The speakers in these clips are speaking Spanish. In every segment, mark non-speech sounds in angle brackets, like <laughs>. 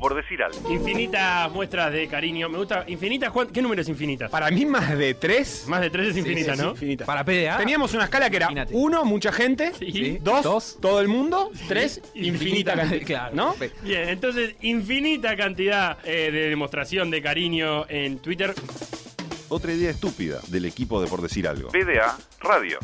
por decir algo. Infinitas muestras de cariño. Me gusta. ¿Infinitas? ¿Cuán- ¿Qué número es infinitas? Para mí más de tres. Más de tres es infinita, sí, ¿no? infinita. Para PDA. Teníamos una escala que era Imagínate. uno, mucha gente, Sí. dos, Dos. todo el mundo, tres, infinita cantidad. Claro, ¿No? perfecto. Bien, entonces, infinita cantidad eh, de demostración de cariño en Twitter. Otra idea estúpida del equipo de por decir algo. PDA Radio.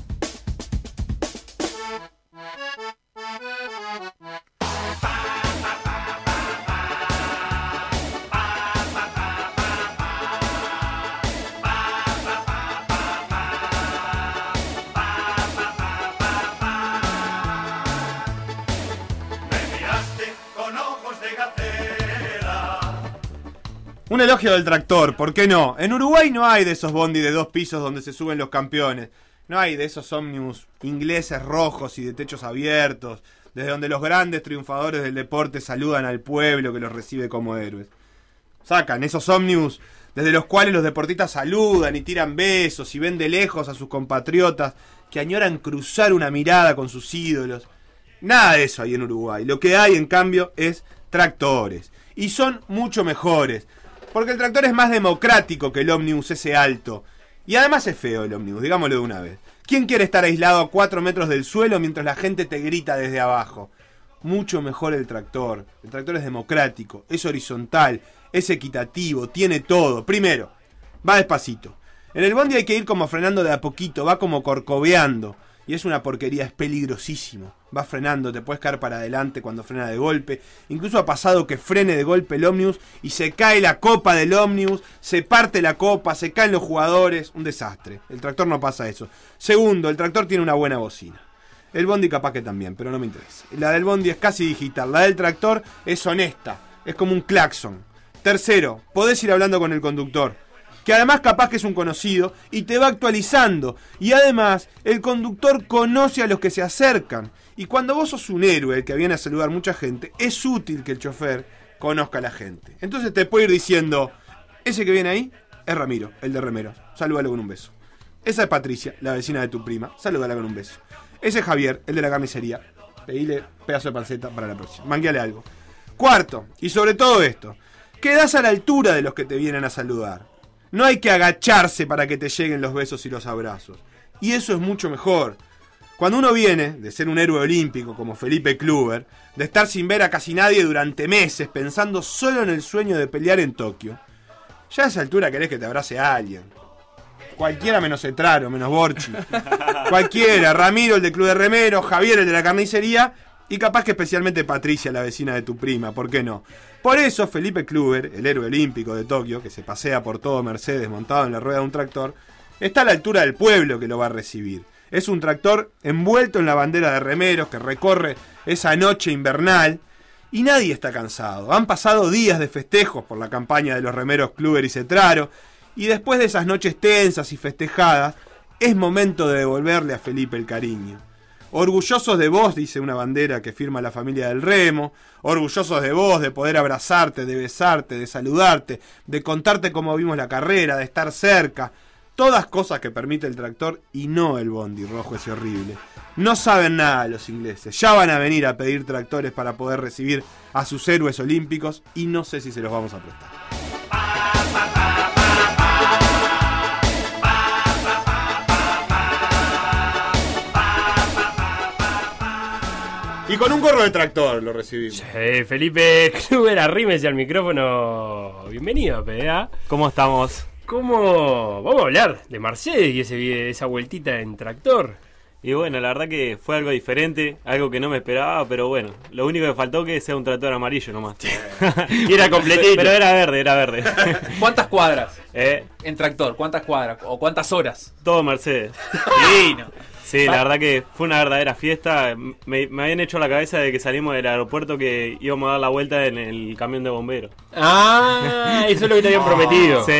Elogio del tractor, ¿por qué no? En Uruguay no hay de esos bondi de dos pisos donde se suben los campeones. No hay de esos ómnibus ingleses rojos y de techos abiertos, desde donde los grandes triunfadores del deporte saludan al pueblo que los recibe como héroes. Sacan esos ómnibus desde los cuales los deportistas saludan y tiran besos y ven de lejos a sus compatriotas que añoran cruzar una mirada con sus ídolos. Nada de eso hay en Uruguay. Lo que hay, en cambio, es tractores. Y son mucho mejores. Porque el tractor es más democrático que el ómnibus ese alto. Y además es feo el ómnibus, digámoslo de una vez. ¿Quién quiere estar aislado a 4 metros del suelo mientras la gente te grita desde abajo? Mucho mejor el tractor. El tractor es democrático, es horizontal, es equitativo, tiene todo. Primero, va despacito. En el bondi hay que ir como frenando de a poquito, va como corcoveando. Y es una porquería, es peligrosísimo. Va frenando, te puedes caer para adelante cuando frena de golpe. Incluso ha pasado que frene de golpe el ómnibus y se cae la copa del ómnibus, se parte la copa, se caen los jugadores. Un desastre. El tractor no pasa eso. Segundo, el tractor tiene una buena bocina. El bondi capaz que también, pero no me interesa. La del bondi es casi digital. La del tractor es honesta. Es como un claxon. Tercero, podés ir hablando con el conductor que además capaz que es un conocido y te va actualizando. Y además, el conductor conoce a los que se acercan. Y cuando vos sos un héroe que viene a saludar mucha gente, es útil que el chofer conozca a la gente. Entonces te puede ir diciendo, ese que viene ahí es Ramiro, el de Remeros. Salúdalo con un beso. Esa es Patricia, la vecina de tu prima. Salúdala con un beso. Ese es Javier, el de la carnicería. Pedile pedazo de panceta para la próxima. Mangueale algo. Cuarto, y sobre todo esto, quedás a la altura de los que te vienen a saludar. No hay que agacharse para que te lleguen los besos y los abrazos. Y eso es mucho mejor. Cuando uno viene de ser un héroe olímpico como Felipe Kluber, de estar sin ver a casi nadie durante meses pensando solo en el sueño de pelear en Tokio, ya a esa altura querés que te abrace a alguien. Cualquiera menos Etraro, menos Borchi. <laughs> Cualquiera, Ramiro el de Club de Remero, Javier el de la carnicería y capaz que especialmente Patricia, la vecina de tu prima, ¿por qué no? Por eso Felipe Kluber, el héroe olímpico de Tokio, que se pasea por todo Mercedes montado en la rueda de un tractor, está a la altura del pueblo que lo va a recibir. Es un tractor envuelto en la bandera de remeros que recorre esa noche invernal y nadie está cansado. Han pasado días de festejos por la campaña de los remeros Kluber y Cetraro y después de esas noches tensas y festejadas, es momento de devolverle a Felipe el cariño. Orgullosos de vos, dice una bandera que firma la familia del remo, orgullosos de vos, de poder abrazarte, de besarte, de saludarte, de contarte cómo vimos la carrera, de estar cerca. Todas cosas que permite el tractor y no el bondi rojo ese horrible. No saben nada los ingleses. Ya van a venir a pedir tractores para poder recibir a sus héroes olímpicos y no sé si se los vamos a prestar. Y con un gorro de tractor lo recibimos. Eh, Felipe Kluber, arrímese al micrófono. Bienvenido, PDA. ¿Cómo estamos? ¿Cómo? Vamos a hablar de Mercedes y ese, esa vueltita en tractor. Y bueno, la verdad que fue algo diferente, algo que no me esperaba, pero bueno, lo único que faltó que sea un tractor amarillo nomás. <laughs> Y era completito. Pero era verde, era verde. <laughs> ¿Cuántas cuadras Eh, en tractor? ¿Cuántas cuadras? ¿O cuántas horas? todo Mercedes. <laughs> Divino. Sí, la verdad que fue una verdadera fiesta. Me, me habían hecho la cabeza de que salimos del aeropuerto que íbamos a dar la vuelta en el camión de bomberos. Ah, eso es lo que te habían <laughs> prometido. Sí.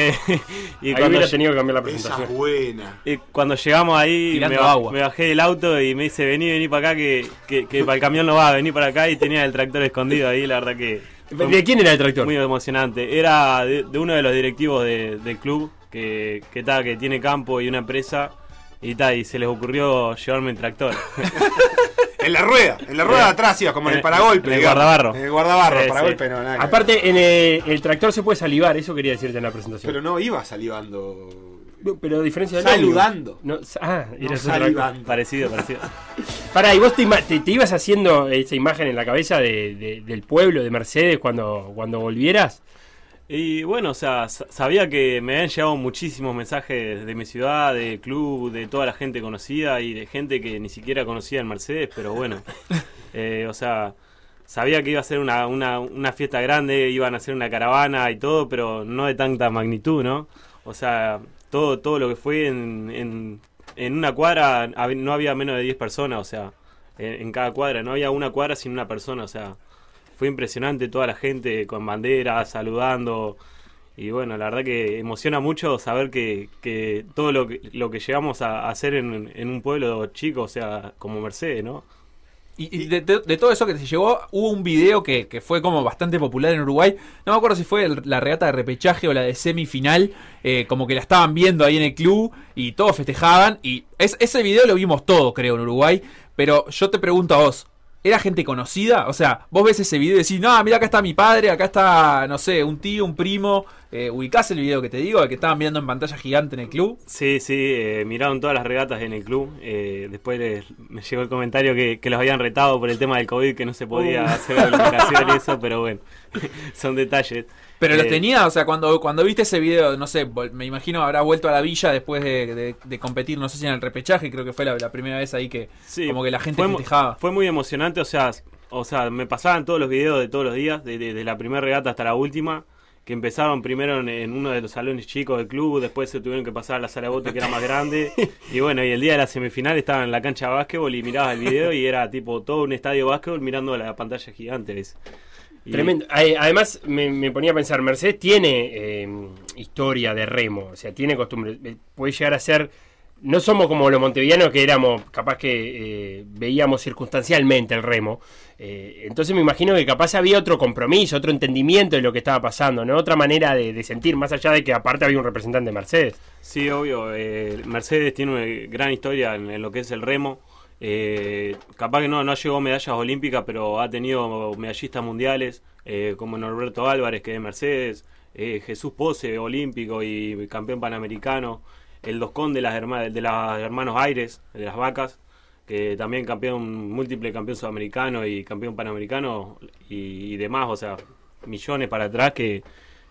Y Ahí cuando, hubiera tenido que cambiar la Esa presentación. es buena. y cuando llegamos ahí, me, agua. bajé del auto y me dice, vení, vení para acá, que, que, que para el camión no va, vení para acá. Y tenía el tractor escondido ahí, la verdad que... ¿De quién era el tractor? Muy emocionante. Era de, de uno de los directivos de- del club que, que, ta, que tiene campo y una empresa. Y, ta, y se les ocurrió llevarme el tractor. <laughs> En la rueda, en la rueda de atrás iba, como en el paragolpe. En el digamos. guardabarro. En el guardabarro, Sí, paragolpe sí. no, nada. que. Aparte, en el, el tractor se puede salivar, eso quería decirte en la presentación. Pero no iba salivando. No, pero a diferencia Saludando. No, ah, No cosa. salivando. Parecido, parecido. <laughs> Pará, ¿y vos te, ima- te- te ibas haciendo esa imagen en la cabeza de- de- del pueblo, de Mercedes, cuando, cuando volvieras? Y bueno, o sea, sa- sabía que me habían llegado muchísimos mensajes de mi ciudad, del club, de toda la gente conocida y de gente que ni siquiera conocía el Mercedes, pero bueno, <laughs> eh, o sea, sabía que iba a ser una, una, una fiesta grande, iban a hacer una caravana y todo, pero no de tanta magnitud, ¿no? O sea, todo, todo lo que fue en, en, en una cuadra no había menos de 10 personas, o sea, en, en cada cuadra, no había una cuadra sin una persona, o sea, fue impresionante toda la gente con banderas, saludando. Y bueno, la verdad que emociona mucho saber que, que todo lo que, lo que llegamos a hacer en, en un pueblo chico, o sea, como Mercedes, ¿no? Y, de, todo eso que se llevó, hubo un video que, que fue como bastante popular en Uruguay. No me acuerdo si fue la regata de repechaje o la de semifinal. eh, como que la estaban viendo ahí en el club y todos festejaban. Y es- ese video lo vimos todos, creo, en Uruguay. Pero yo te pregunto a vos. ¿Era gente conocida? O sea, vos ves ese video y decís, no, mira, acá está mi padre, acá está, no sé, un tío, un primo. Eh, ¿Ubicás el video que te digo? El que estaban viendo en pantalla gigante en el club. Sí, sí, eh, miraron todas las regatas en el club. eh, después les- me llegó el comentario que, que los habían retado por el tema del COVID, que no se podía hacer la eliminación y eso, pero bueno, <laughs> son detalles. Pero los Eh, tenía, o sea, cuando, cuando viste ese video, no sé, me imagino habrá vuelto a la villa después de, de- de competir, no sé si en el repechaje, creo que fue la, la primera vez ahí que Sí, como que la gente fue, festejaba. Fue muy emocionante, o sea, o sea, me pasaban todos los videos de todos los días, de, de- de la primera regata hasta la última, que empezaron primero en, en uno de los salones chicos del club, después se tuvieron que pasar a la sala de bote que era más grande, <laughs> y bueno, y el día de la semifinal estaba en la cancha de básquetbol y mirabas el video y era tipo todo un estadio de básquetbol mirando la pantalla gigante. ¿ves? Y- Tremendo. Además, me, me ponía a pensar, Mercedes tiene eh, historia de remo, o sea, tiene costumbre. Eh, Puede llegar a ser. No somos como los montevideanos que éramos, capaz que eh, veíamos circunstancialmente el remo. Eh, entonces me imagino que capaz había otro compromiso, otro entendimiento de lo que estaba pasando, ¿no? Otra manera de, sentir, más allá de que aparte había un representante de Mercedes. Sí, obvio. eh, Mercedes tiene una gran historia en, lo que es el remo. Capaz que no, no llegó a medallas olímpicas, pero ha tenido medallistas mundiales, como Norberto Álvarez, que es de Mercedes, Jesús Pose, olímpico y campeón panamericano, el Doscón de las, herma- de las hermanos Aires, de las vacas, que también campeón, múltiple campeón sudamericano y campeón panamericano y, demás, o sea, millones para atrás que,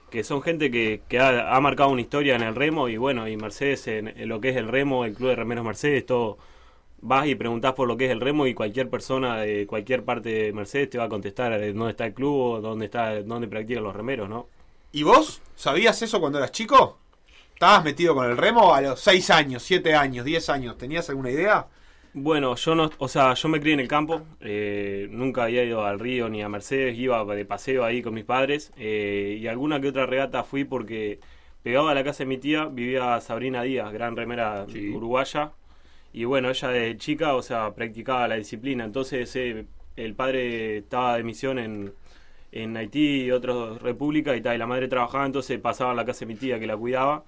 que son gente que, que ha, ha marcado una historia en el remo y bueno, y Mercedes en, en lo que es el remo, el Club de Remeros Mercedes, todo, vas y preguntás por lo que es el remo y cualquier persona de cualquier parte de Mercedes te va a contestar eh, dónde está el club o dónde, está, dónde practican los remeros, ¿no? ¿Y vos? ¿Sabías eso cuando eras chico? ¿Estabas metido con el remo a los 6 años, 7 años, 10 años? ¿Tenías alguna idea? Bueno, yo no, o sea, yo me crié en el campo, eh, nunca había ido al río ni a Mercedes, iba de paseo ahí con mis padres eh, y alguna que otra regata fui porque pegado a la casa de mi tía vivía Sabrina Díaz, gran remera uruguaya y bueno, ella de chica, o sea, practicaba la disciplina, entonces eh, el padre estaba de misión en, en Haití y otras repúblicas y tal, y la madre trabajaba, entonces pasaba a la casa de mi tía que la cuidaba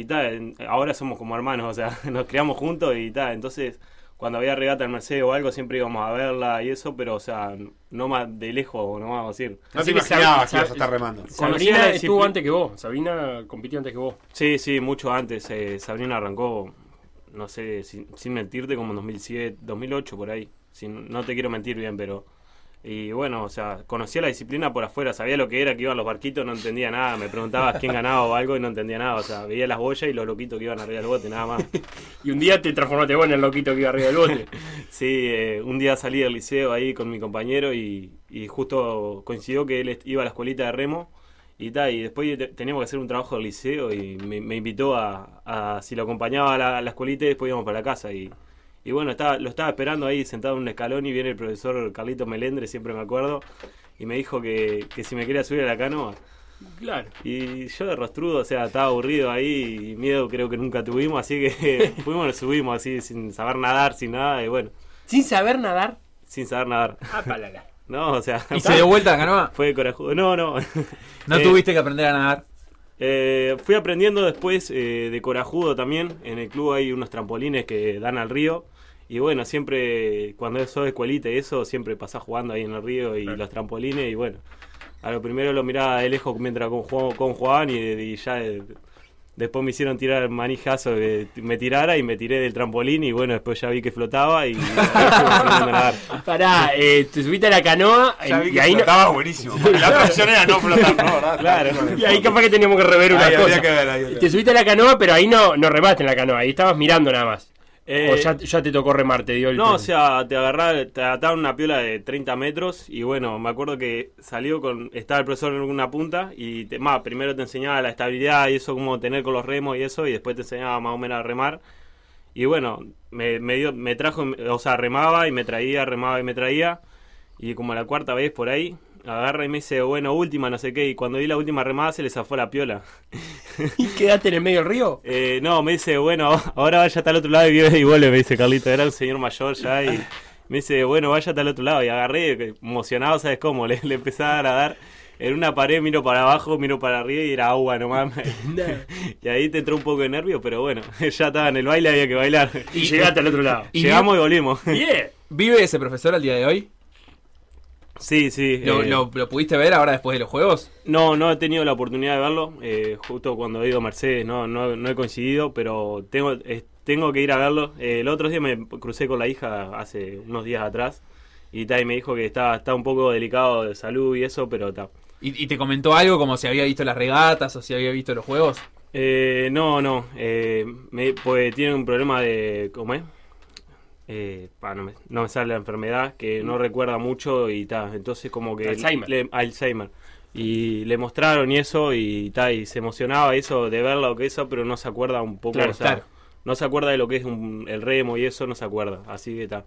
y tal, ahora somos como hermanos, o sea, <laughs> nos criamos juntos y tal, entonces cuando había regata en Mercedes o algo siempre íbamos a verla y eso, pero o sea, no más de lejos, no vamos a decir. No Así te imaginabas que ibas a estar remando. Sabrina estuvo antes que vos. Sabrina compitió antes que vos. Sí, sí, mucho antes. eh, Sabrina arrancó, no sé, sin, sin mentirte, como en 2007, 2008 por ahí. Sin, no te quiero mentir bien, pero... Y bueno, o sea, conocía la disciplina por afuera, sabía lo que era, que iban los barquitos, no entendía nada. Me preguntabas quién ganaba o algo y no entendía nada. O sea, veía las boyas y los loquitos que iban arriba del bote, nada más. <laughs> Y un día te transformaste vos en el loquito que iba arriba del bote. <laughs> Sí, eh, un día salí del liceo ahí con mi compañero y, y justo coincidió que él iba a la escuelita de remo y tal, y después te- teníamos que hacer un trabajo del liceo y me, me invitó a, a si lo acompañaba a la, a la escuelita y después íbamos para la casa y, y bueno, estaba, lo estaba esperando ahí sentado en un escalón y viene el profesor Carlito Melendre, siempre me acuerdo, y me dijo que, que si me quería subir a la canoa. Claro. Y yo de rostrudo, o sea, estaba aburrido ahí y miedo creo que nunca tuvimos, así que <laughs> fuimos, nos subimos así sin saber nadar, sin nada, y bueno, Sin saber nadar. sin saber nadar. Ah, palala. <laughs> No, o sea, ¿Y se dio vuelta la canoa? fue corajudo. No, no. <laughs> ¿No Eh, tuviste que aprender a nadar? eh, fui aprendiendo después eh, de corajudo también. En el club hay unos trampolines que dan al río. Y bueno, siempre, cuando sos de escuelita y eso, siempre pasás jugando ahí en el río y los trampolines. Y bueno, a lo primero lo miraba de lejos mientras con, jugaba- con jugaban y, y ya eh, después me hicieron tirar manijazo que me tirara y me tiré del trampolín y bueno, después ya vi que flotaba y. <laughs> Pará, eh, te subiste a la canoa Ya vi y ahí, no- flotaba buenísimo. porque La <laughs> opción era no flotar, ¿no? ¿Verdad? Claro. y ahí capaz que teníamos que rever una Ahí cosa. que ver, ahí Te subiste a la canoa, pero ahí no, no remaste en la canoa, ahí estabas mirando nada más. Eh, o ya, ya te tocó remar, te dio el No, tren. o sea, te agarraron, te ataron una piola de 30 metros y bueno, me acuerdo que salió con, estaba el profesor en una punta y te, más, primero te enseñaba la estabilidad y eso, cómo tener con los remos y eso, y después te enseñaba más o menos a remar. Y bueno, me, me, dio, me trajo, o sea, remaba y me traía, remaba y me traía. Y como la cuarta vez por ahí, agarra y me dice, bueno, última, no sé qué. Y cuando di la última remada se le zafó la piola. <laughs> ¿Y quedaste en el medio del río? Eh, no, me dice, bueno, ahora vaya hasta el otro lado y, y vuelve, me dice Carlito. Era un señor mayor ya y me dice, bueno, vaya hasta el otro lado. Y agarré, emocionado, ¿sabes cómo? Le, le empecé a dar en una pared, miro para abajo, miro para arriba y era agua nomás. <laughs> <laughs> y ahí te entró un poco de nervio, pero bueno, ya estaba en el baile, había que bailar. Y llegaste al otro lado. Y Llegamos y volvimos. Bien. ¿Vive ese profesor al día de hoy? Sí, sí. ¿Lo, eh, lo- lo pudiste ver ahora después de los juegos? No, no he tenido la oportunidad de verlo. eh, justo cuando he ido a Mercedes no, no, no he coincidido, pero tengo, eh, tengo que ir a verlo. Eh, el otro día me crucé con la hija hace unos días atrás y, ta, y me dijo que estaba, está un poco delicado de salud y eso, pero está. ¿Y, y te comentó algo como si había visto las regatas o si había visto los juegos? Eh, no, no, eh, me, pues tiene un problema de... ¿Cómo es? Eh, no, me, no me sale la enfermedad, que no recuerda mucho y tal. Entonces como que... Alzheimer. le- Alzheimer. Y le mostraron y eso y tal, y se emocionaba eso de ver lo que eso, pero no se acuerda un poco, Claro, o sea, claro. no se acuerda de lo que es un- el remo y eso, no se acuerda. Así que está.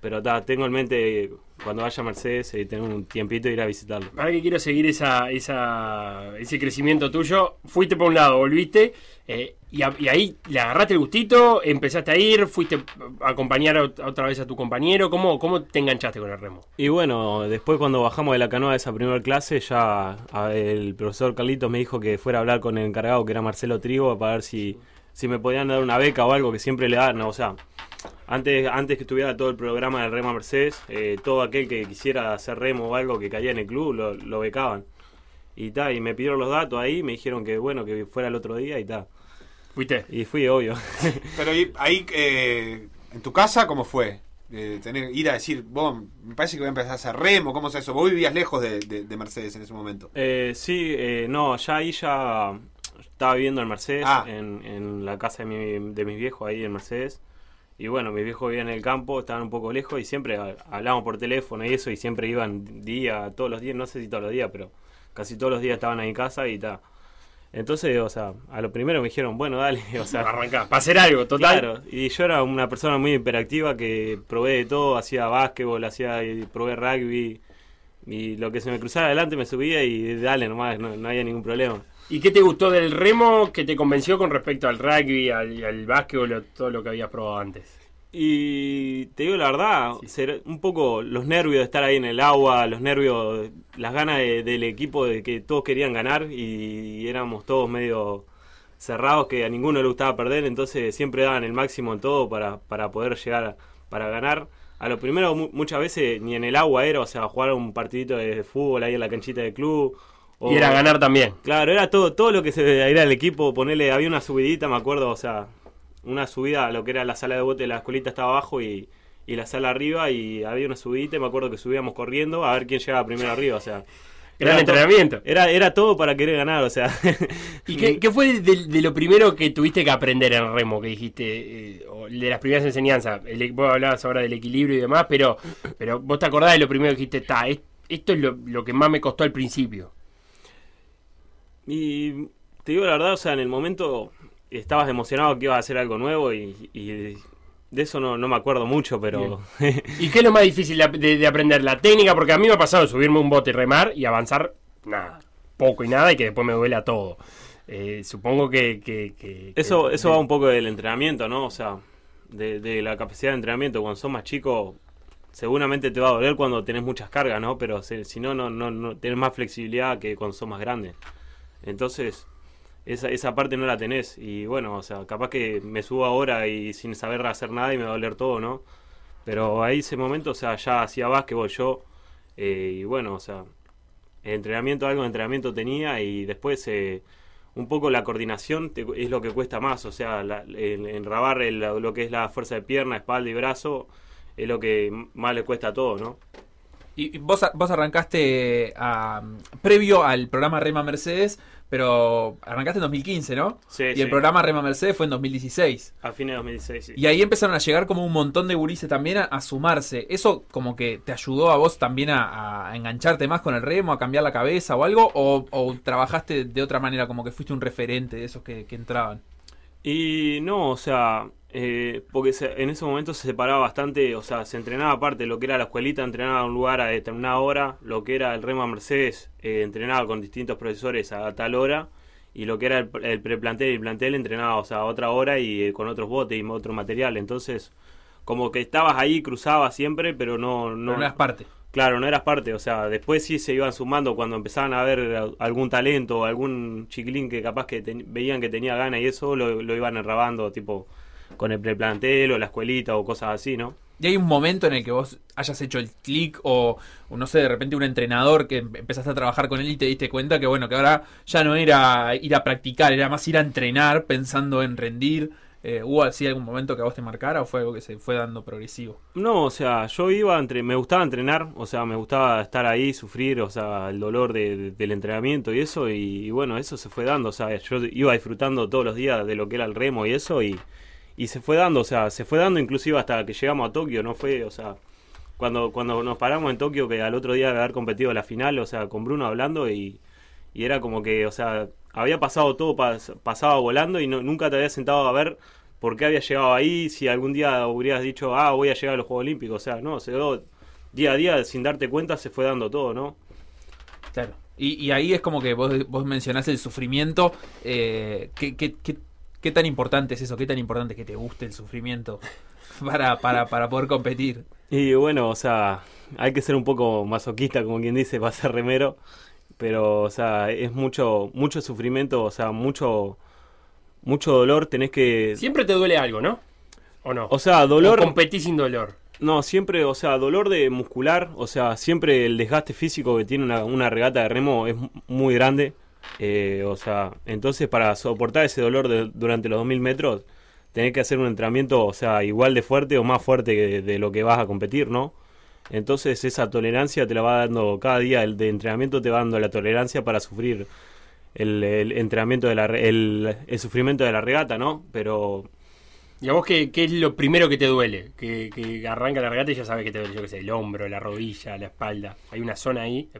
Pero está, tengo en mente cuando vaya a Mercedes y tener un tiempito ir a visitarlo. Ahora que quiero seguir esa, esa, ese crecimiento tuyo, fuiste por un lado, volviste, eh, y, ahí le agarraste el gustito, empezaste a ir, fuiste a acompañar ot- otra vez a tu compañero, ¿cómo, cómo te enganchaste con el remo? Y bueno, después cuando bajamos de la canoa de esa primera clase, ya el profesor Carlitos me dijo que fuera a hablar con el encargado, que era Marcelo Trigo, para ver si, si me podían dar una beca o algo que siempre le dan. O sea, antes, antes que estuviera todo el programa del Rema Mercedes, eh, todo aquel que quisiera hacer remo o algo que caía en el club, lo, lo becaban. Y ta, y me pidieron los datos ahí, me dijeron que bueno, que fuera el otro día y ta. ¿Fuiste? Y fui, obvio. <laughs> Pero ahí, eh, en tu casa, ¿cómo fue? Eh, tener, ir a decir, vos, me parece que voy a empezar a hacer remo, ¿cómo es eso? Vos vivías lejos de, de- de Mercedes en ese momento. Eh, sí, eh, no, ya ahí ya estaba viviendo en Mercedes, Ah. en, en la casa de, mi- de mis viejos ahí en Mercedes. Y bueno, mis viejos vivían en el campo, estaban un poco lejos y siempre ha- hablábamos por teléfono y eso y siempre iban día, todos los días, no sé si todos los días, pero casi todos los días estaban ahí en casa y tal. Entonces, o sea, a lo primero me dijeron, bueno, dale, <laughs> o sea, Arrancá, para hacer algo, total. Claro, y yo era una persona muy hiperactiva que probé de todo, hacía básquetbol, hacía y probé rugby y lo que se me cruzara adelante me subía y dale nomás, no, no había ningún problema. ¿Y qué te gustó del remo que te convenció con respecto al rugby, al, al básquetbol, todo lo que habías probado antes? Y te digo la verdad, ser un poco los nervios de estar ahí en el agua, los nervios, las ganas de- del equipo de que todos querían ganar y éramos todos medio cerrados que a ninguno le gustaba perder, entonces siempre daban el máximo en todo para, para poder llegar a- para ganar. A lo primero mu- muchas veces ni en el agua era, o sea, jugar un partidito de fútbol ahí en la canchita del club. o- Y era ganar también. Claro, era todo, todo lo que se era el equipo, ponerle, había una subidita, me acuerdo, o sea, una subida a lo que era la sala de bote, la escuelita estaba abajo y, y la sala arriba y había una subidita y me acuerdo que subíamos corriendo a ver quién llegaba primero arriba, o sea. <laughs> Gran era todo- entrenamiento. Era, era todo para querer ganar, o sea. <laughs> ¿Y qué, qué fue de, de lo primero que tuviste que aprender en remo? Que dijiste, eh, de las primeras enseñanzas. El, e, vos hablabas ahora del equilibrio y demás, pero, pero vos te acordás de lo primero que dijiste, "Ta, es- esto es lo, lo que más me costó al principio. Y te digo la verdad, o sea, en el momento estabas emocionado que ibas a hacer algo nuevo y, y de eso no, no me acuerdo mucho, pero... <laughs> ¿Y qué es lo más difícil de, de- de aprender? La técnica, porque a mí me ha pasado subirme a un bote y remar y avanzar nada, poco y nada, y que después me duela todo. Eh, supongo que... que- que- Eso, que- eso va un poco del entrenamiento, ¿no? O sea, de, de la capacidad de entrenamiento. Cuando sos más chico, seguramente te va a doler cuando tenés muchas cargas, ¿no? Pero si, si no, no, no, no tenés más flexibilidad que cuando sos más grande. Entonces, esa, esa parte no la tenés. Y bueno, o sea, capaz que me subo ahora y sin saber hacer nada y me va a doler todo, ¿no? Pero ahí ese momento, o sea, ya hacía básquetbol yo. eh, y bueno, o sea, entrenamiento, algo de entrenamiento tenía y después eh, un poco la coordinación es lo que cuesta más. O sea, la- enrabar lo que es la fuerza de pierna, espalda y brazo es lo que más le cuesta a todo, ¿no? Y y vos, vos arrancaste a- previo al programa Rema Mercedes, pero arrancaste en 2015, ¿no? Sí, y sí. el programa Rema Mercedes fue en 2016. A fines de 2016, sí. Y ahí empezaron a llegar como un montón de gurises también a, a sumarse. ¿Eso como que te ayudó a vos también a, a engancharte más con el remo, a cambiar la cabeza o algo? ¿O, o trabajaste de otra manera, como que fuiste un referente de esos que, que entraban? Y no, o sea, eh, porque se- en ese momento se separaba bastante, o sea, se entrenaba aparte, lo que era la escuelita entrenaba a un lugar a determinada hora, lo que era el Rema Mercedes eh, entrenaba con distintos profesores a tal hora, y lo que era el, el preplantel y el plantel entrenaba, o sea, a otra hora y eh, con otros botes y otro material, entonces como que estabas ahí, cruzabas siempre, pero no... No, eras parte. Claro, no eras parte, o sea, después sí se iban sumando cuando empezaban a ver algún talento algún chiquilín que capaz que ten- veían que tenía gana y eso lo, lo iban enrabando, tipo con el preplantel o la escuelita o cosas así, ¿no? ¿Y hay un momento en el que vos hayas hecho el clic o, o no sé, de repente un entrenador que em- empezaste a trabajar con él y te diste cuenta que bueno, que ahora ya no era ir a practicar, era más ir a entrenar pensando en rendir? Eh, ¿Hubo así algún momento que a vos te marcara o fue algo que se fue dando progresivo? No, o sea, yo iba, entre, me gustaba entrenar, o sea, me gustaba estar ahí, sufrir, o sea, el dolor de- de- del entrenamiento y eso, y, y bueno, eso se fue dando, o sea, yo iba disfrutando todos los días de lo que era el remo y eso, y, y se fue dando, o sea, se fue dando inclusive hasta que llegamos a Tokio, no fue, o sea, cuando, cuando nos paramos en Tokio, que al otro día de haber competido la final, o sea, con Bruno hablando, y, era como que, o sea, había pasado todo, pas- pasaba volando y no, nunca te había sentado a ver por qué había llegado ahí, si algún día hubieras dicho, ah, voy a llegar a los Juegos Olímpicos, o sea, no, se dio día a día, sin darte cuenta, se fue dando todo, ¿no? Claro. Y, y ahí es como que vos, vos mencionás el sufrimiento. Eh, ¿qué, qué, qué, qué tan importante es eso? ¿Qué tan importante es que te guste el sufrimiento <laughs> para, para, para poder competir? Y bueno, o sea, hay que ser un poco masoquista, como quien dice, <laughs> para ser remero, pero, o sea, es mucho, mucho sufrimiento, o sea, mucho, mucho dolor, tenés que... Siempre te duele algo, ¿no? ¿O no? O sea, dolor... O competís sin dolor. No, siempre, o sea, dolor de muscular, o sea, siempre el desgaste físico que tiene una, una regata de remo es mu- muy grande. Eh, o sea, entonces para soportar ese dolor durante los 2000 metros, tenés que hacer un entrenamiento, o sea, igual de fuerte o más fuerte de, de lo que vas a competir, ¿no? Entonces esa tolerancia te la va dando cada día, el de entrenamiento te va dando la tolerancia para sufrir el, entrenamiento de la, el, el sufrimiento de la regata, ¿no? Pero ¿Y a vos qué, es lo primero que te duele? Que, arranca la regata y ya sabes que te duele, qué el hombro, la rodilla, la espalda. Hay una zona ahí.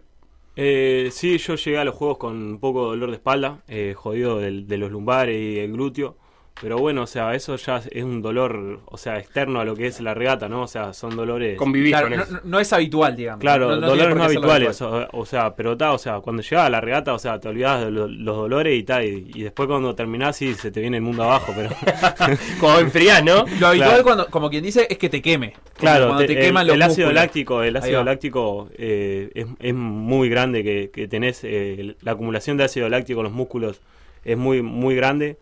Eh, sí, yo llegué a los juegos con un poco de dolor de espalda, eh, jodido del- de los lumbares y el glúteo. Pero bueno, o sea, eso ya es un dolor, o sea, externo a lo que es la regata, ¿no? O sea, son dolores... Convivís Claro, con no, eso. no- no es habitual, digamos. Claro, No- no tiene dolores no habituales, habitual. o, o sea, pero ta, o sea, cuando llegás a la regata, o sea, te olvidás de lo- los dolores y tal, y, y después cuando terminás sí se te viene el mundo abajo, pero... <laughs> Como enfriás, ¿no? Lo habitual, Claro. cuando, como quien dice, es que te queme. Claro, cuando te, te- queman el, los el ácido músculos. láctico, el ácido láctico eh, es, es muy grande que, que tenés, eh, la acumulación de ácido láctico en los músculos es muy muy grande.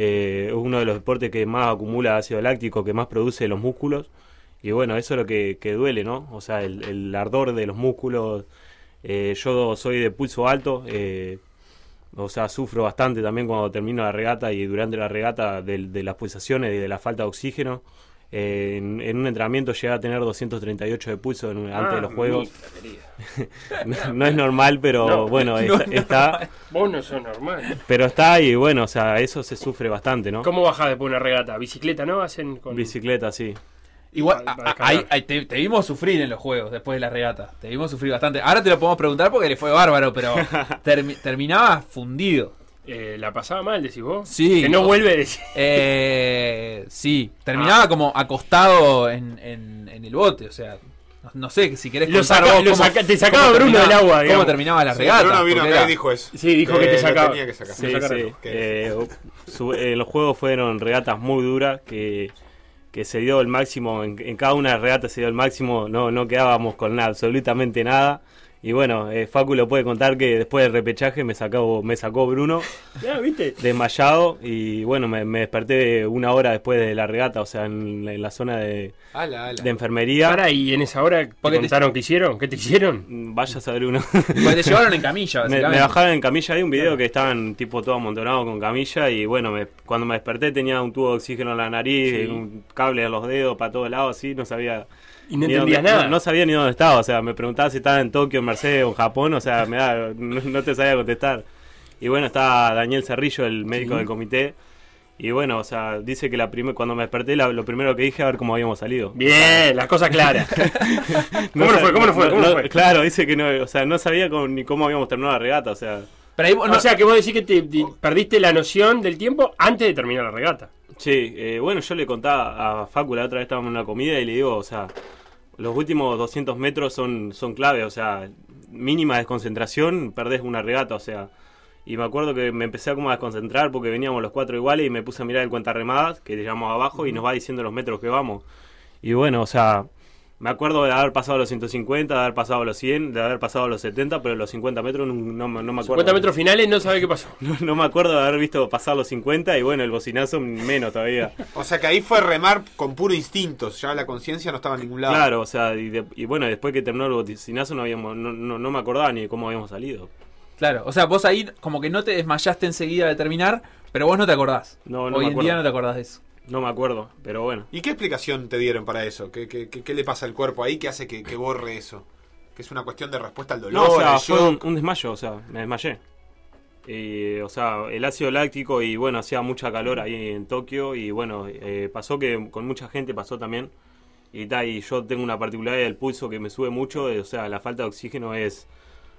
Eh, es uno de los deportes que más acumula ácido láctico, que más produce los músculos. Y bueno, eso es lo que, duele, ¿no? O sea, el, ardor de los músculos. eh, yo soy de pulso alto, eh, o sea, sufro bastante también cuando termino la regata y durante la regata de, las pulsaciones y de la falta de oxígeno. Eh, en, en un entrenamiento llega a tener 238 de pulso en- antes de los Ah, juegos. <laughs> No, no es normal, pero No, bueno, no está, es está- Vos no sos normal. pero está y bueno, o sea, eso se sufre bastante, ¿no? ¿Cómo bajás después de una regata? ¿Bicicleta, no? Hacen con... Bicicleta, sí. Igual, a- ahí- ahí te, te vimos sufrir en los juegos después de la regata. Te vimos sufrir bastante. Ahora te lo podemos preguntar porque le fue bárbaro, pero <laughs> termi- terminaba fundido. Eh, ¿La pasaba mal, decís vos? Sí. Que no vuelve. Eh, sí, terminaba como acostado en, en- en el bote. O sea, no, no sé si querés Lo contar saca- vos lo cómo- saca- te sacaba cómo Bruno del agua, Cómo digamos. terminaba la Sí, regata. Bruno vino acá era- y dijo eso. Sí, dijo que te lo sacaba. tenía que sacar. Sí, sí. Eh, su- eh, los juegos fueron regatas muy duras que, que se dio el máximo, en, en cada una de las regatas se dio el máximo, no, no quedábamos con nada, absolutamente nada. Y bueno, eh, Facu lo puede contar que después del repechaje me sacó, me sacó Bruno Ya, <laughs> ¿viste? desmayado y bueno, me, me desperté una hora después de la regata, o sea, en, en la zona de, Ala, ala. de enfermería. Para, y en esa hora, ¿te Porque te- contaron qué hicieron? ¿Qué te hicieron? Mm, Vaya a saber uno. Porque te llevaron en <laughs> camilla, me, me bajaron en camilla, hay un video que estaban tipo todo amontonado con camilla y bueno, me- cuando me desperté tenía un tubo de oxígeno en la nariz, Sí. un cable a los dedos para todos lados, así, no sabía... Y no entendías nada. No, no sabía ni dónde estaba, o sea, me preguntaba si estaba en Tokio, en Mercedes o en Japón, o sea, me da, <laughs> no, no te sabía contestar. Y bueno, estaba Daniel Cerrillo, el médico del comité. Y bueno, o sea, dice que la primer, cuando me desperté, la- lo primero que dije a ver cómo habíamos salido. Bien, las cosas claras. <laughs> ¿Cómo no fue? ¿Cómo no fue? ¿Cómo no fue? Claro, dice que no, o sea, no sabía cómo- ni cómo habíamos terminado la regata, o sea. Pero ahí no- O sea, que vos decís que te, te perdiste la noción del tiempo antes de terminar la regata. Sí, eh, bueno, yo le contaba a Facu la otra vez estábamos en una comida y le digo, o sea, los últimos 200 metros son, son clave, o sea, mínima desconcentración, perdés una regata, o sea. Y me acuerdo que me empecé a como a desconcentrar porque veníamos los cuatro iguales y me puse a mirar el cuentarremadas, que llamamos abajo, y nos va diciendo los metros que vamos. Y bueno, o sea, me acuerdo de haber pasado los 150, de haber pasado los 100, de haber pasado los 70, pero los 50 metros no, no, me- no me acuerdo. 50 metros finales no sabe qué pasó. <laughs> No, no me acuerdo de haber visto pasar los 50 y bueno, el bocinazo menos todavía. O sea que ahí fue remar con puro instinto. Ya la conciencia no estaba en ningún lado. Claro, o sea, y, de- y bueno, después que terminó el bocinazo no, habíamos, no, no, no me acordaba ni de cómo habíamos salido. Claro, o sea, vos ahí como que no te desmayaste enseguida de terminar, pero vos no te acordás. No, no Hoy me en día no te acordás de eso. No me acuerdo, pero bueno. ¿Y qué explicación te dieron para eso? ¿Qué, qué, qué- qué le pasa al cuerpo ahí que hace que, que borre eso? ¿Que es una cuestión de respuesta al dolor? No, o sea, fue un, desmayo, o sea, me desmayé. Y, o sea, el ácido láctico y bueno, hacía mucha calor ahí en Tokio y bueno, eh, pasó que con mucha gente pasó también. Y, ta, y yo tengo una particularidad del pulso que me sube mucho, eh, o sea, la falta de oxígeno es...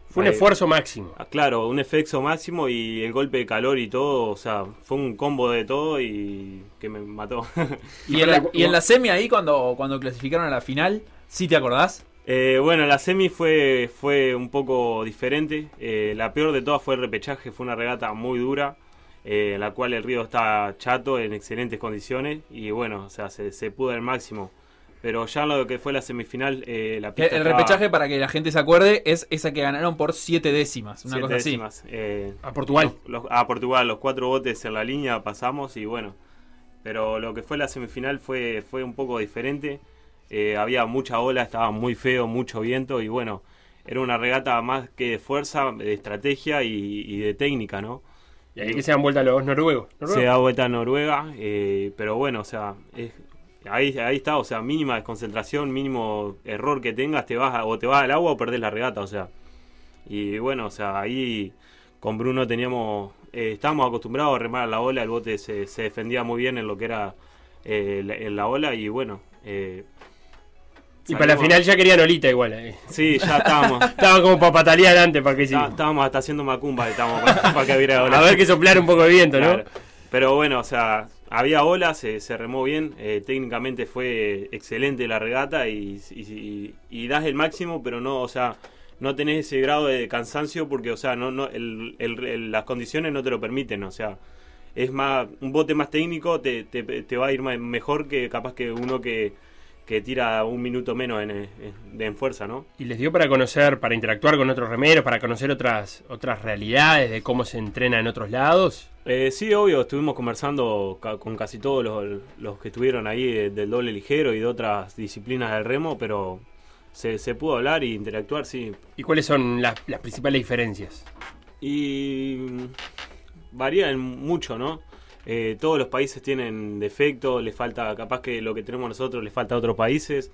Fue un eh, esfuerzo máximo. Ah, Claro, un efecto máximo y el golpe de calor y todo, o sea, fue un combo de todo y que me mató. <laughs> Y en la, y en la semi ahí, cuando, cuando clasificaron a la final, ¿sí te acordás? Eh, bueno, la semi fue, fue un poco diferente. Eh, la peor de todas fue el repechaje, fue una regata muy dura, eh, en la cual el río está chato, en excelentes condiciones y bueno, o sea, se, se pudo al máximo. Pero ya lo que fue la semifinal, eh, la pista el estaba repechaje, para que la gente se acuerde, es esa que ganaron por siete décimas, una siete cosa así. décimas. Eh, A Portugal. Los- a Portugal, los cuatro botes en la línea pasamos y bueno. Pero lo que fue la semifinal fue, fue un poco diferente. Eh, había mucha ola, estaba muy feo, mucho viento y bueno, era una regata más que de fuerza, de estrategia y, y de técnica, ¿no? Y ahí que se dan vuelta los noruegos. Se da vuelta a Noruega, eh, pero bueno, o sea, es- ahí, ahí está, o sea, mínima desconcentración, mínimo error que tengas, te vas a- o te vas al agua o perdés la regata, o sea. Y bueno, o sea, ahí con Bruno teníamos, eh, estábamos acostumbrados a remar a la ola, el bote se, se defendía muy bien en lo que era eh, la, en la ola y bueno. eh, Y para la final ya querían Olita igual. eh. Sí, ya estábamos. <laughs> Estaban como para patalear antes para que sí. Está- Estábamos hasta haciendo macumba, estábamos para, para que hubiera ola. A ver que soplar un poco de viento, ¿no? Pero bueno, o sea, había olas, se, se remó bien, eh, técnicamente fue excelente la regata y, y- das el máximo, pero no, o sea, no tenés ese grado de cansancio porque, o sea, no, no, el- el- el- las condiciones no te lo permiten, o sea, es más, un bote más técnico te, te- te va a ir mejor que capaz que uno que, que tira un minuto menos en, en- en fuerza, ¿no? Y les dio para conocer, para interactuar con otros remeros, para conocer otras otras realidades de cómo se entrena en otros lados. Eh, sí, obvio, estuvimos conversando ca- con casi todos los, los que estuvieron ahí del doble ligero y de otras disciplinas del remo, pero se, se pudo hablar e interactuar, sí. ¿Y cuáles son las, las principales diferencias? Y varían mucho, ¿no? Eh, todos los países tienen defectos, les falta, capaz que lo que tenemos nosotros les falta a otros países,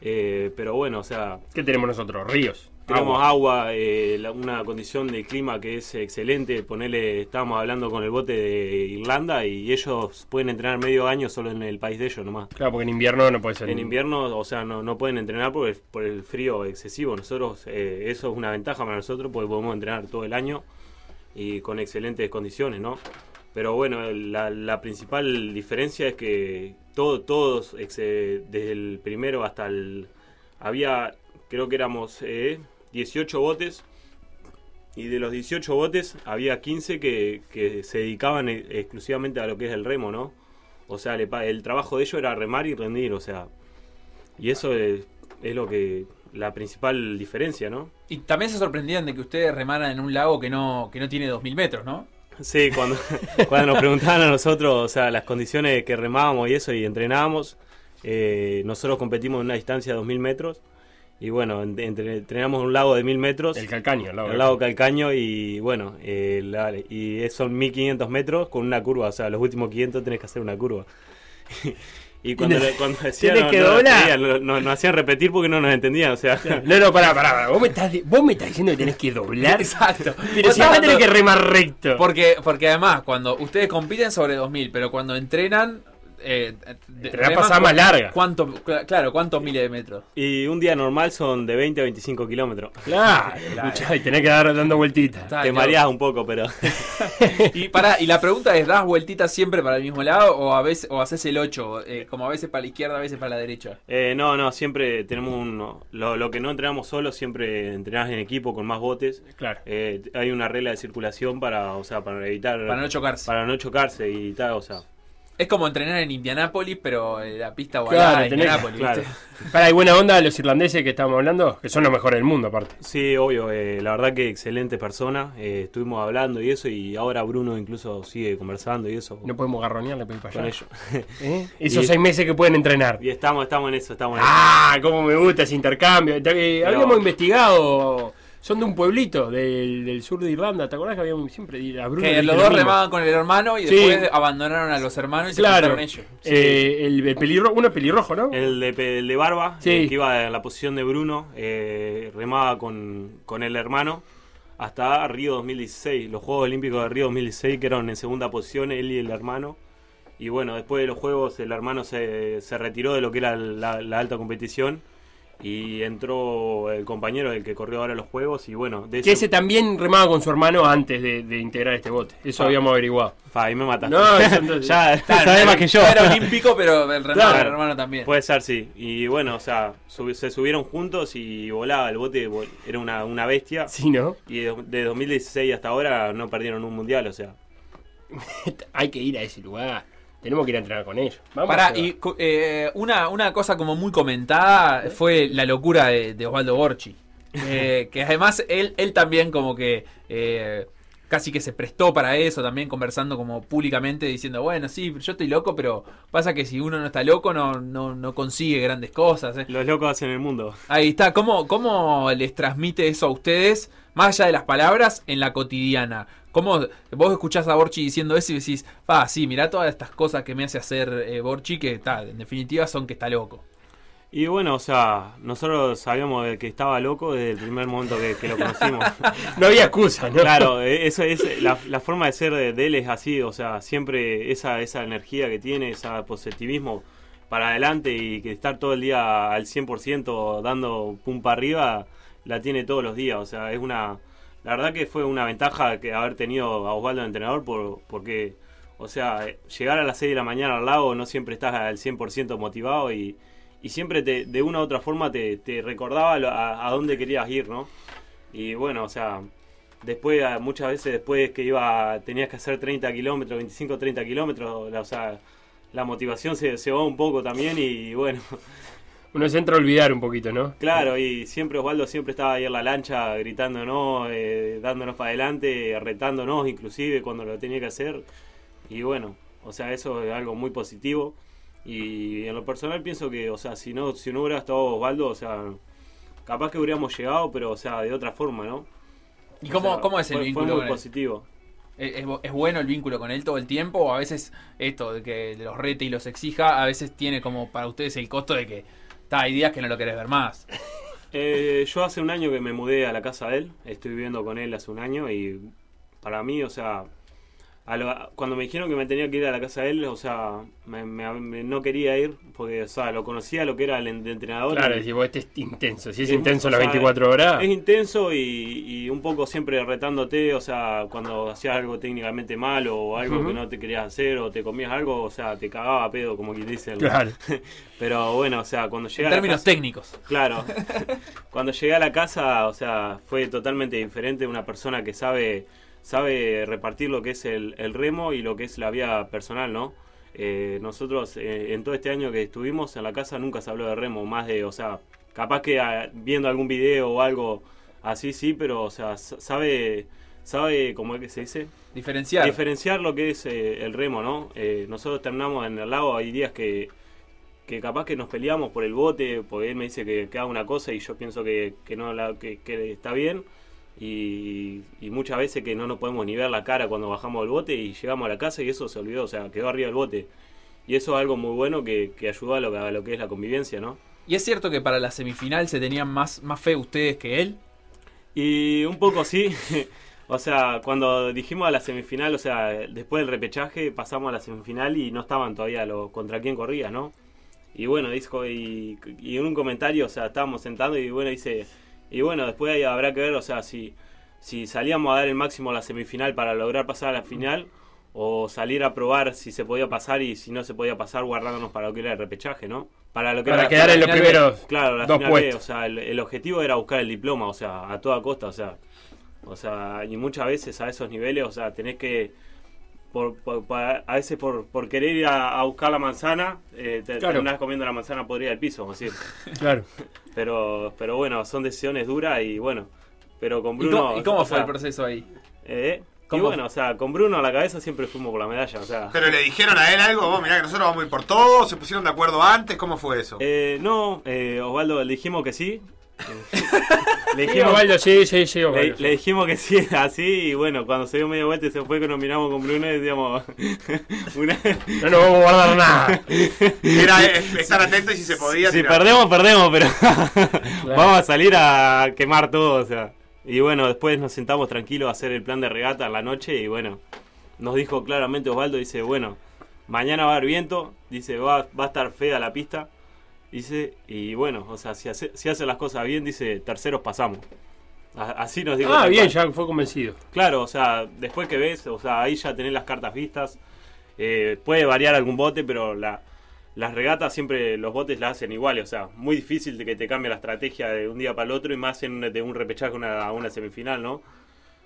eh, pero bueno, o sea, ¿Qué tenemos nosotros? Ríos. Tenemos agua. agua, eh, la- una condición de clima que es excelente. Ponele, estábamos hablando con el bote de Irlanda y ellos pueden entrenar medio año solo en el país de ellos nomás. Claro, porque en invierno no puede ser. En invierno, o sea, no, no pueden entrenar por el, por el frío excesivo. Nosotros, eh, eso es una ventaja para nosotros porque podemos entrenar todo el año y con excelentes condiciones, ¿no? Pero bueno, la, principal diferencia es que todo, todos, eh, desde el primero hasta el... Había, creo que éramos eh, 18 botes y de los 18 botes había 15 que, que se dedicaban e- exclusivamente a lo que es el remo, ¿no? O sea, el trabajo de ellos era remar y rendir, o sea. Y eso es, es lo que la principal diferencia, ¿no? Y también se sorprendían de que ustedes remaran en un lago que no, que no tiene 2000 metros, ¿no? Sí, cuando, <laughs> cuando nos preguntaban a nosotros, o sea, las condiciones que remábamos y eso, y entrenábamos, eh, nosotros competimos en una distancia de 2000 metros. Y bueno, en- entre- entrenamos en un lago de 1000 metros, El calcaño, el lago. el lago Calcaño, y bueno, eh, la- y son 1500 metros con una curva, o sea, los últimos 500 tenés que hacer una curva. <laughs> y cuando, le- cuando <laughs> decían, Tenés no, que no doblar. entendían, no- no- nos hacían repetir porque no nos entendían, o sea. No, no, pará, pará, pará. ¿Vos me estás, vos me estás diciendo que tenés que doblar. Exacto. <laughs> Pero si estás tenés que remar recto. Porque, porque además, cuando ustedes compiten sobre 2000, pero cuando entrenan. Eh, de- pasada cu- más larga. ¿Cuánto, cl- claro, ¿cuántos miles de metros? Y un día normal son de 20 a 25 kilómetros. <laughs> Claro, <laughs> escuchá, y tenés que dar dando vueltitas. Te loco. mareás un poco, pero. <laughs> Y para y la pregunta es, ¿das vueltitas siempre para el mismo lado o a veces o haces el 8, eh, como a veces para la izquierda, a veces para la derecha? Eh, no, no, siempre tenemos un... Lo, lo que no entrenamos solo, siempre entrenás en equipo con más botes. Claro. Eh, hay una regla de circulación para, o sea, para evitar... Para no chocarse. para no chocarse y tal, o sea... Es como entrenar en Indianápolis, pero en la pista Claro, ovalada de tenés- Indianápolis, Claro. ¿viste? <laughs> Para, hay buena onda los irlandeses que estábamos hablando, que son los mejores del mundo, aparte. Sí, obvio, eh, la verdad que excelente persona. eh, estuvimos hablando y eso, y ahora Bruno incluso sigue conversando y eso No podemos garronearle para ir para con allá. ellos. <laughs> ¿Eh? <laughs> Esos Y- seis meses que pueden entrenar. y estamos, estamos en eso, estamos en eso. Ah, cómo me gusta ese intercambio. Eh, habíamos investigado. Son de un pueblito del, del sur de Irlanda. ¿Te acordás que habíamos siempre a Bruno? Que los lo dos remaban con el hermano y Sí. después abandonaron a los hermanos y se Claro. juntaron ellos. Eh, el, el pelirrojo, uno es pelirrojo, ¿no? El de, el de Barba, Sí. que iba en la posición de Bruno, eh, remaba con, con el hermano hasta Río 2016, los Juegos Olímpicos de Río 2016 quedaron en segunda posición, él y el hermano. Y bueno, después de los Juegos el hermano se, se retiró de lo que era la, la alta competición y entró el compañero, el que corrió ahora los Juegos. Y bueno, de Que ese- ese también remaba con su hermano antes de, de integrar este bote. Eso Ah. habíamos averiguado. Fa, ahí me mataste. No, eso <laughs> ya Claro, no más era- que yo. Era olímpico, pero el remaba Claro. el hermano también. Puede ser, sí. Y bueno, o sea, sub- se subieron juntos y volaba el bote, vol- era una, una bestia. Sí, ¿no? Y de, de 2016 hasta ahora no perdieron un mundial, o sea. <laughs> Hay que ir a ese lugar. Tenemos que ir a entrenar con ellos. Vamos Pará, y eh, una, una cosa como muy comentada fue la locura de, de Osvaldo Borchi. Eh, <laughs> que además él, él también como que eh, casi que se prestó para eso, también conversando como públicamente diciendo, bueno, sí, yo estoy loco, pero pasa que si uno no está loco no, no, no consigue grandes cosas. eh". Los locos hacen el mundo. Ahí está, ¿Cómo, ¿cómo les transmite eso a ustedes, más allá de las palabras, en la cotidiana? ¿Cómo vos escuchás a Borchi diciendo eso y decís, ah, sí, mirá todas estas cosas que me hace hacer eh, Borchi, que ta, en definitiva son que está loco? Y bueno, o sea, nosotros sabíamos de que estaba loco desde el primer momento que, que lo conocimos. <laughs> No había excusa, ¿no? Claro, eh, eso es la, la forma de ser de, de él es así, o sea, siempre esa, esa energía que tiene, ese positivismo para adelante y que estar todo el día al 100% dando pum para arriba, la tiene todos los días, o sea, es una... La verdad que fue una ventaja que haber tenido a Osvaldo de entrenador por, porque, o sea, llegar a las 6 de la mañana al lago no siempre estás al 100% motivado y, y siempre te, de una u otra forma te, te recordaba a, dónde querías ir, ¿no? Y bueno, o sea, después, muchas veces después que iba, tenías que hacer 30 kilómetros, 25, 30 kilómetros, o sea, la motivación se, se va un poco también y bueno, Uno se entra a olvidar un poquito, ¿no? claro, y siempre Osvaldo siempre estaba ahí en la lancha gritándonos, eh, dándonos para adelante, retándonos inclusive cuando lo tenía que hacer. Y bueno, o sea, eso es algo muy positivo. Y en lo personal pienso que, o sea, si no, si no hubiera estado Osvaldo, o sea, capaz que hubiéramos llegado, pero o sea, de otra forma, ¿no? ¿Y O cómo, sea, cómo es el fue- vínculo Fue muy con él? positivo. ¿Es, es- es bueno el vínculo con él todo el tiempo? ¿O a veces esto de que los rete y los exija, a veces tiene como para ustedes el costo de que hay días que no lo querés ver más? <laughs> Eh, yo hace un año que me mudé a la casa de él, estoy viviendo con él hace un año y para mí, o sea, a lo- cuando me dijeron que me tenía que ir a la casa de él, o sea, me- me- me- no quería ir porque, o sea, lo conocía lo que era el entrenador. Claro, y- vos, este es intenso. Si es Es- intenso las sea, 24 horas. Es intenso y, y un poco siempre retándote, o sea, cuando hacías algo técnicamente malo o algo que no te querías hacer o te comías algo, o sea, te cagaba a pedo, como quien dice. Claro. <laughs> Pero bueno, o sea, cuando En llega a la términos casa- técnicos. Claro. <laughs> Cuando llegué a la casa, o sea, fue totalmente diferente. Una persona que sabe sabe repartir lo que es el, el remo y lo que es la vía personal, ¿no? Eh, nosotros, eh, en todo este año que estuvimos en la casa, nunca se habló de remo, más de, o sea, capaz que ah, viendo algún video o algo así, sí, pero, o sea, sabe, sabe, ¿cómo es que se dice? Diferenciar. Diferenciar lo que es eh, el remo, ¿no? Nosotros terminamos en el lago, hay días que, que capaz que nos peleamos por el bote, porque él me dice que, que haga una cosa y yo pienso que, que no la, que, que está bien. Y, y muchas veces que no nos podemos ni ver la cara cuando bajamos del bote y llegamos a la casa y eso se olvidó, o sea, quedó arriba del bote. Y eso es algo muy bueno que, que ayudó a lo, que- a lo que es la convivencia, ¿no? Y es cierto que para la semifinal se tenían más, más fe ustedes que él. Y un poco sí. <laughs> o sea, cuando dijimos a la semifinal, o sea, después del repechaje pasamos a la semifinal y no estaban todavía los contra quién corría, ¿no? Y bueno, dijo, y, y en un comentario, o sea, estábamos sentando y bueno, dice, y bueno, después ahí habrá que ver, o sea, si, si salíamos a dar el máximo a la semifinal para lograr pasar a la final, o salir a probar si se podía pasar y si no se podía pasar, guardándonos para lo que era el repechaje, ¿no? Para lo que Para era quedar en los B. primeros Claro, la dos final B, o sea, el, el objetivo era buscar el diploma, o sea, a toda costa, o sea, o sea, y muchas veces a esos niveles, o sea, tenés que, por, por- a veces por, por querer ir a, a buscar la manzana, eh, te Claro. terminás comiendo la manzana podrida del piso, a <laughs> decir. Claro. Pero, pero bueno, son decisiones duras y bueno, pero con ¿Y Bruno... cómo, y cómo o fue sea, el proceso ahí? eh, y ¿Cómo bueno, o sea, con Bruno a la cabeza siempre fuimos por la medalla, o sea... Pero le dijeron a él algo, vos mirá que nosotros vamos a ir por todo, se pusieron de acuerdo antes, ¿cómo fue eso? Eh, no, eh, Osvaldo, le dijimos que sí. <laughs> Le Sí, Osvaldo, sí, sí, sí, Le, Osvaldo. le dijimos que sí, <laughs> así, y bueno, cuando se dio media vuelta y se fue que nos miramos con Bruno y decíamos, <laughs> una- No nos vamos a guardar nada. Era eh, estar atento y si se podía si tirar. perdemos, perdemos, pero vamos a salir a quemar todo, o sea. Y bueno, después nos sentamos tranquilos a hacer el plan de regata en la noche y bueno, nos dijo claramente Osvaldo, dice, bueno, mañana va a haber viento, dice, va, va a estar fea la pista, dice, y bueno, o sea, si hace, si hace las cosas bien, dice, terceros pasamos. A- Así nos dijo. Ah, bien, cual. ya fue convencido. Claro, o sea, después que ves, o sea, ahí ya tenés las cartas vistas. Eh, puede variar algún bote, pero la, las regatas siempre los botes las hacen iguales. O sea, muy difícil de que te cambie la estrategia de un día para el otro y más en de un repechaje a una, una semifinal, ¿no?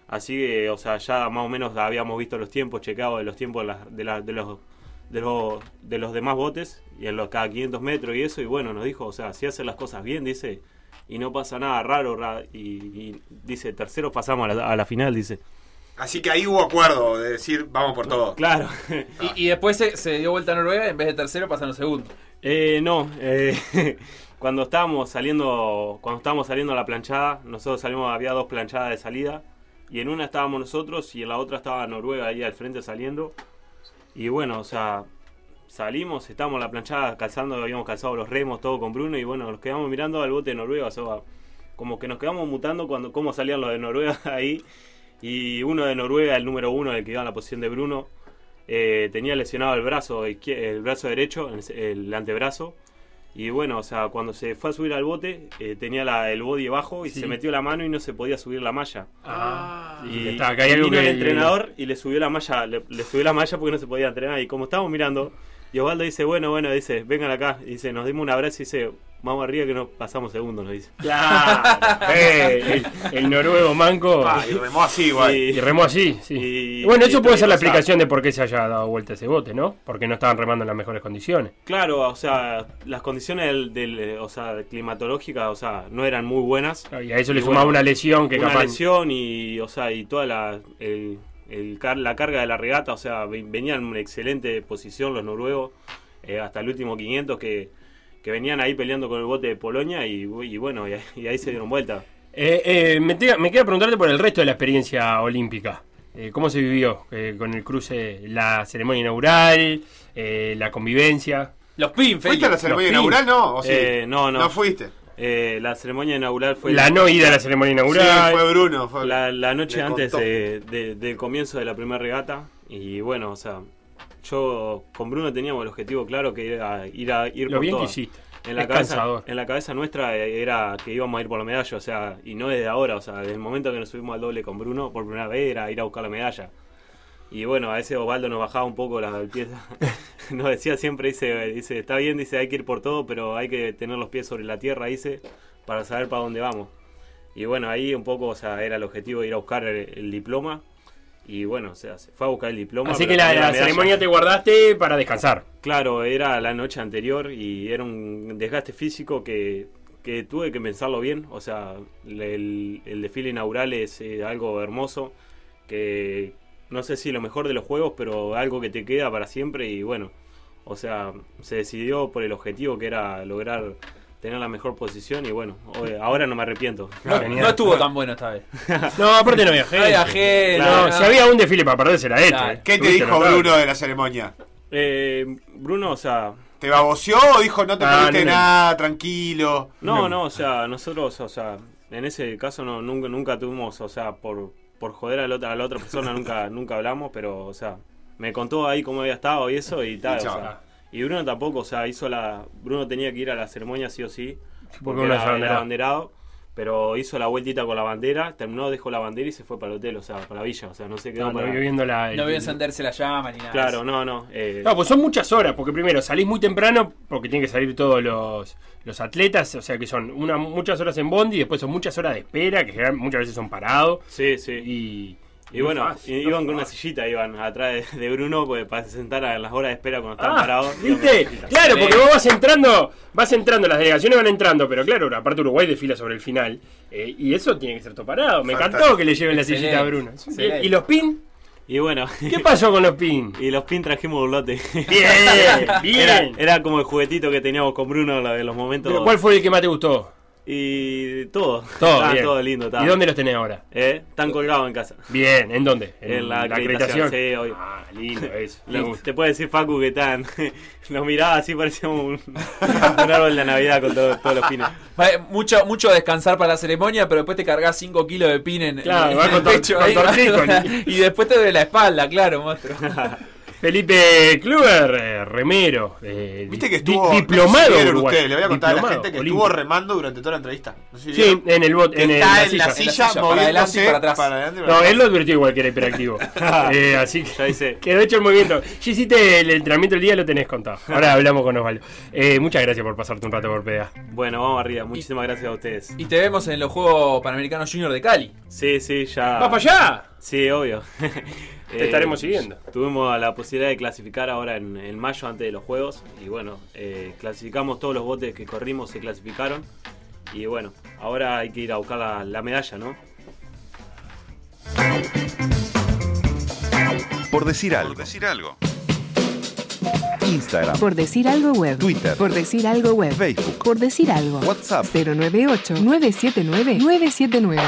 Así que, o sea, ya más o menos habíamos visto los tiempos, checados de los tiempos de, las- de, la- de los de los, de los demás botes y en los cada 500 metros y eso. Y bueno, nos dijo, o sea, si hacen las cosas bien, dice, y no pasa nada raro, ra- y, y dice, terceros pasamos a la, a la final, dice. Así que ahí hubo acuerdo de decir, vamos por todo. Claro. <laughs> Y, y después se, se dio vuelta a Noruega, en vez de tercero pasaron segundo. Eh, no, eh, <laughs> cuando estábamos saliendo, cuando estábamos saliendo a la planchada, nosotros salimos, había dos planchadas de salida, y en una estábamos nosotros y en la otra estaba Noruega ahí al frente saliendo. Y bueno, o sea, salimos, estábamos en la planchada calzando, habíamos calzado los remos, todo con Bruno, y bueno, nos quedamos mirando al bote de Noruega, o sea, como que nos quedamos mutando cuando cómo salían los de Noruega <laughs> ahí. Y uno de Noruega, el número uno, el que iba en la posición de Bruno, eh, tenía lesionado el brazo, el brazo derecho, el antebrazo. Y bueno, o sea, cuando se fue a subir al bote, eh, tenía la- el body bajo y Sí. se metió la mano y no se podía subir la malla. Ah, Y, está, acá hay y algo vino que- el entrenador y le subió la malla, le, le subió la malla porque no se podía entrenar. Y como estábamos mirando, y Osvaldo dice, bueno, bueno, dice, vengan acá. Y dice, nos dimos un abrazo y dice, vamos arriba que no pasamos segundos, nos dice. Claro. <laughs> Eh, el, el noruego manco. Ah, y remó así igual. Y- Y remó así, sí. Y- Y bueno, eso puede ser la explicación de por qué se haya dado vuelta ese bote, ¿no? Porque no estaban remando en las mejores condiciones. Claro, o sea, las condiciones del, del, o sea, climatológicas, o sea, no eran muy buenas. Y a eso le Y sumaba bueno, una lesión que una capaz. lesión y, o sea, y toda la, el, el car- la carga de la regata, o sea, ve- venían en una excelente posición los noruegos, eh, hasta el último 500 que, que venían ahí peleando con el bote de Polonia y, y bueno, y, ahí- y ahí se dieron vuelta. Eh, eh, me, te- me queda preguntarte por el resto de la experiencia olímpica. Eh, ¿Cómo se vivió eh, con el cruce, la ceremonia inaugural, eh, la convivencia? Los pin, ¿Fuiste a la ceremonia los inaugural? No, ¿O sí? Eh, no, no. No fuiste. Eh, la ceremonia inaugural fue la no ida a la ceremonia inaugural. Sí, fue Bruno. Fue... la, la noche antes contó. de- de- del comienzo de la primera regata y bueno, o sea, yo con Bruno teníamos el objetivo claro que era ir a ir Lo por bien que hiciste. En la, Es cabeza, cansador. en la cabeza nuestra era que íbamos a ir por la medalla, o sea, y no desde ahora, o sea, desde el momento que nos subimos al doble con Bruno, por primera vez era ir a buscar la medalla. Y bueno, a ese Osvaldo nos bajaba un poco las pies. <laughs> nos decía siempre, dice, dice, está bien, dice, hay que ir por todo, pero hay que tener los pies sobre la tierra, dice, para saber para dónde vamos. Y bueno, ahí un poco, o sea, era el objetivo de ir a buscar el, el diploma. Y bueno, o sea, se fue a buscar el diploma. Así que la, ceremonia te guardaste para descansar. Claro, era la noche anterior y era un desgaste físico que, que tuve que pensarlo bien. O sea, el, el desfile inaugural es eh, algo hermoso. Que no sé si lo mejor de los juegos, pero algo que te queda para siempre. Y bueno, o sea, se decidió por el objetivo que era lograr tener la mejor posición. Y bueno, hoy- ahora no me arrepiento. No, estuvo tan bueno esta vez. <laughs> No, aparte no había gente. No había gente, No, no. si había un desfile para perderse era este. Claro. ¿Qué te dijo. Bruno de la ceremonia? Eh, Bruno, o sea, ¿Te baboseó o dijo no te Ah, perdiste no, no. nada, tranquilo? No, No. no, o sea, nosotros, o sea, en ese caso no, nunca, nunca tuvimos, o sea, por, por joder a la otra, a la otra persona nunca, <laughs> nunca hablamos, pero, o sea, me contó ahí cómo había estado y eso y tal, Y o chao. sea, y Bruno tampoco, o sea, hizo la, Bruno tenía que ir a la ceremonia sí o sí, Porque era, era abanderado. pero hizo la vueltita con la bandera, terminó, dejó la bandera y se fue para el hotel, o sea, para la villa, o sea, no se quedó No, no para... vio viendo la. el- No vio encenderse la llama ni nada. Claro, no, no, eh, No, pues son muchas horas, porque primero salís muy temprano, porque tienen que salir todos los, los atletas, o sea que son una, muchas horas en Bondi, y después son muchas horas de espera, que muchas veces son parados. sí, sí. Y, Y bueno, iban con una sillita, iban atrás de, de Bruno pues, para sentar a las horas de espera cuando estaban Ah, parados. ¿viste? Claro, porque vos vas entrando, vas entrando, las delegaciones van entrando, pero claro, aparte Uruguay desfila sobre el final, eh, y eso tiene que ser todo parado. Me encantó que le lleven la sillita a Bruno. excelente. ¿Y los pin? Y bueno, ¿Qué pasó con los pin? <laughs> y los pin trajimos un lote. Bien, <laughs> bien. Era, era como el juguetito que teníamos con Bruno en los momentos. Pero, ¿Cuál fue el que más te gustó? Y todo. Todo, bien. todo lindo. ¿Y dónde los tenés ahora? ¿Eh? Están colgados en casa. Bien, ¿en dónde? En la acreditación, sí, obvio. Ah, lindo eso. te puede decir Facu que están. <laughs> Los miraba así, parecía un, <laughs> un árbol de Navidad con todo- todos los pines. Vale, mucho, mucho descansar para la ceremonia, pero después te cargas 5 kilos de pin en, Claro, en el con tor- pecho con ahí. tortícolis. <laughs> y después te duele la espalda, claro, monstruo. Felipe Kluber, eh, remero. eh, Viste que di- estuvo. diplomado. no sé si vieron uruguayo, ustedes, le voy a contar a la diplomado, gente que estuvo remando durante toda la entrevista. No sé si Sí, vieron. en el bot, en, está la en la silla. silla, silla, para adelante y para atrás. adelante para No, atrás. él lo advirtió igual que era hiperactivo. <laughs> Eh, así que. Ya hice. Quedó hecho el movimiento. Si hiciste el entrenamiento del día, lo tenés contado. Ahora hablamos con Osvaldo. Eh, muchas gracias por pasarte un rato por PDA. Bueno, vamos arriba. Muchísimas gracias a ustedes. Y te vemos en los Juegos Panamericanos Junior de Cali. Sí, sí, ya. ¡Va para allá! Sí, obvio. <laughs> Te estaremos siguiendo. Tuvimos la posibilidad de clasificar ahora en, en mayo antes de los juegos. Y bueno, eh, clasificamos todos los botes que corrimos, se clasificaron. Y bueno, ahora hay que ir a buscar la, la medalla, ¿no? Por decir algo. Por decir algo. Instagram, Por decir algo web. Twitter. Por decir algo web. Facebook, Por decir algo. WhatsApp. 098 979 979.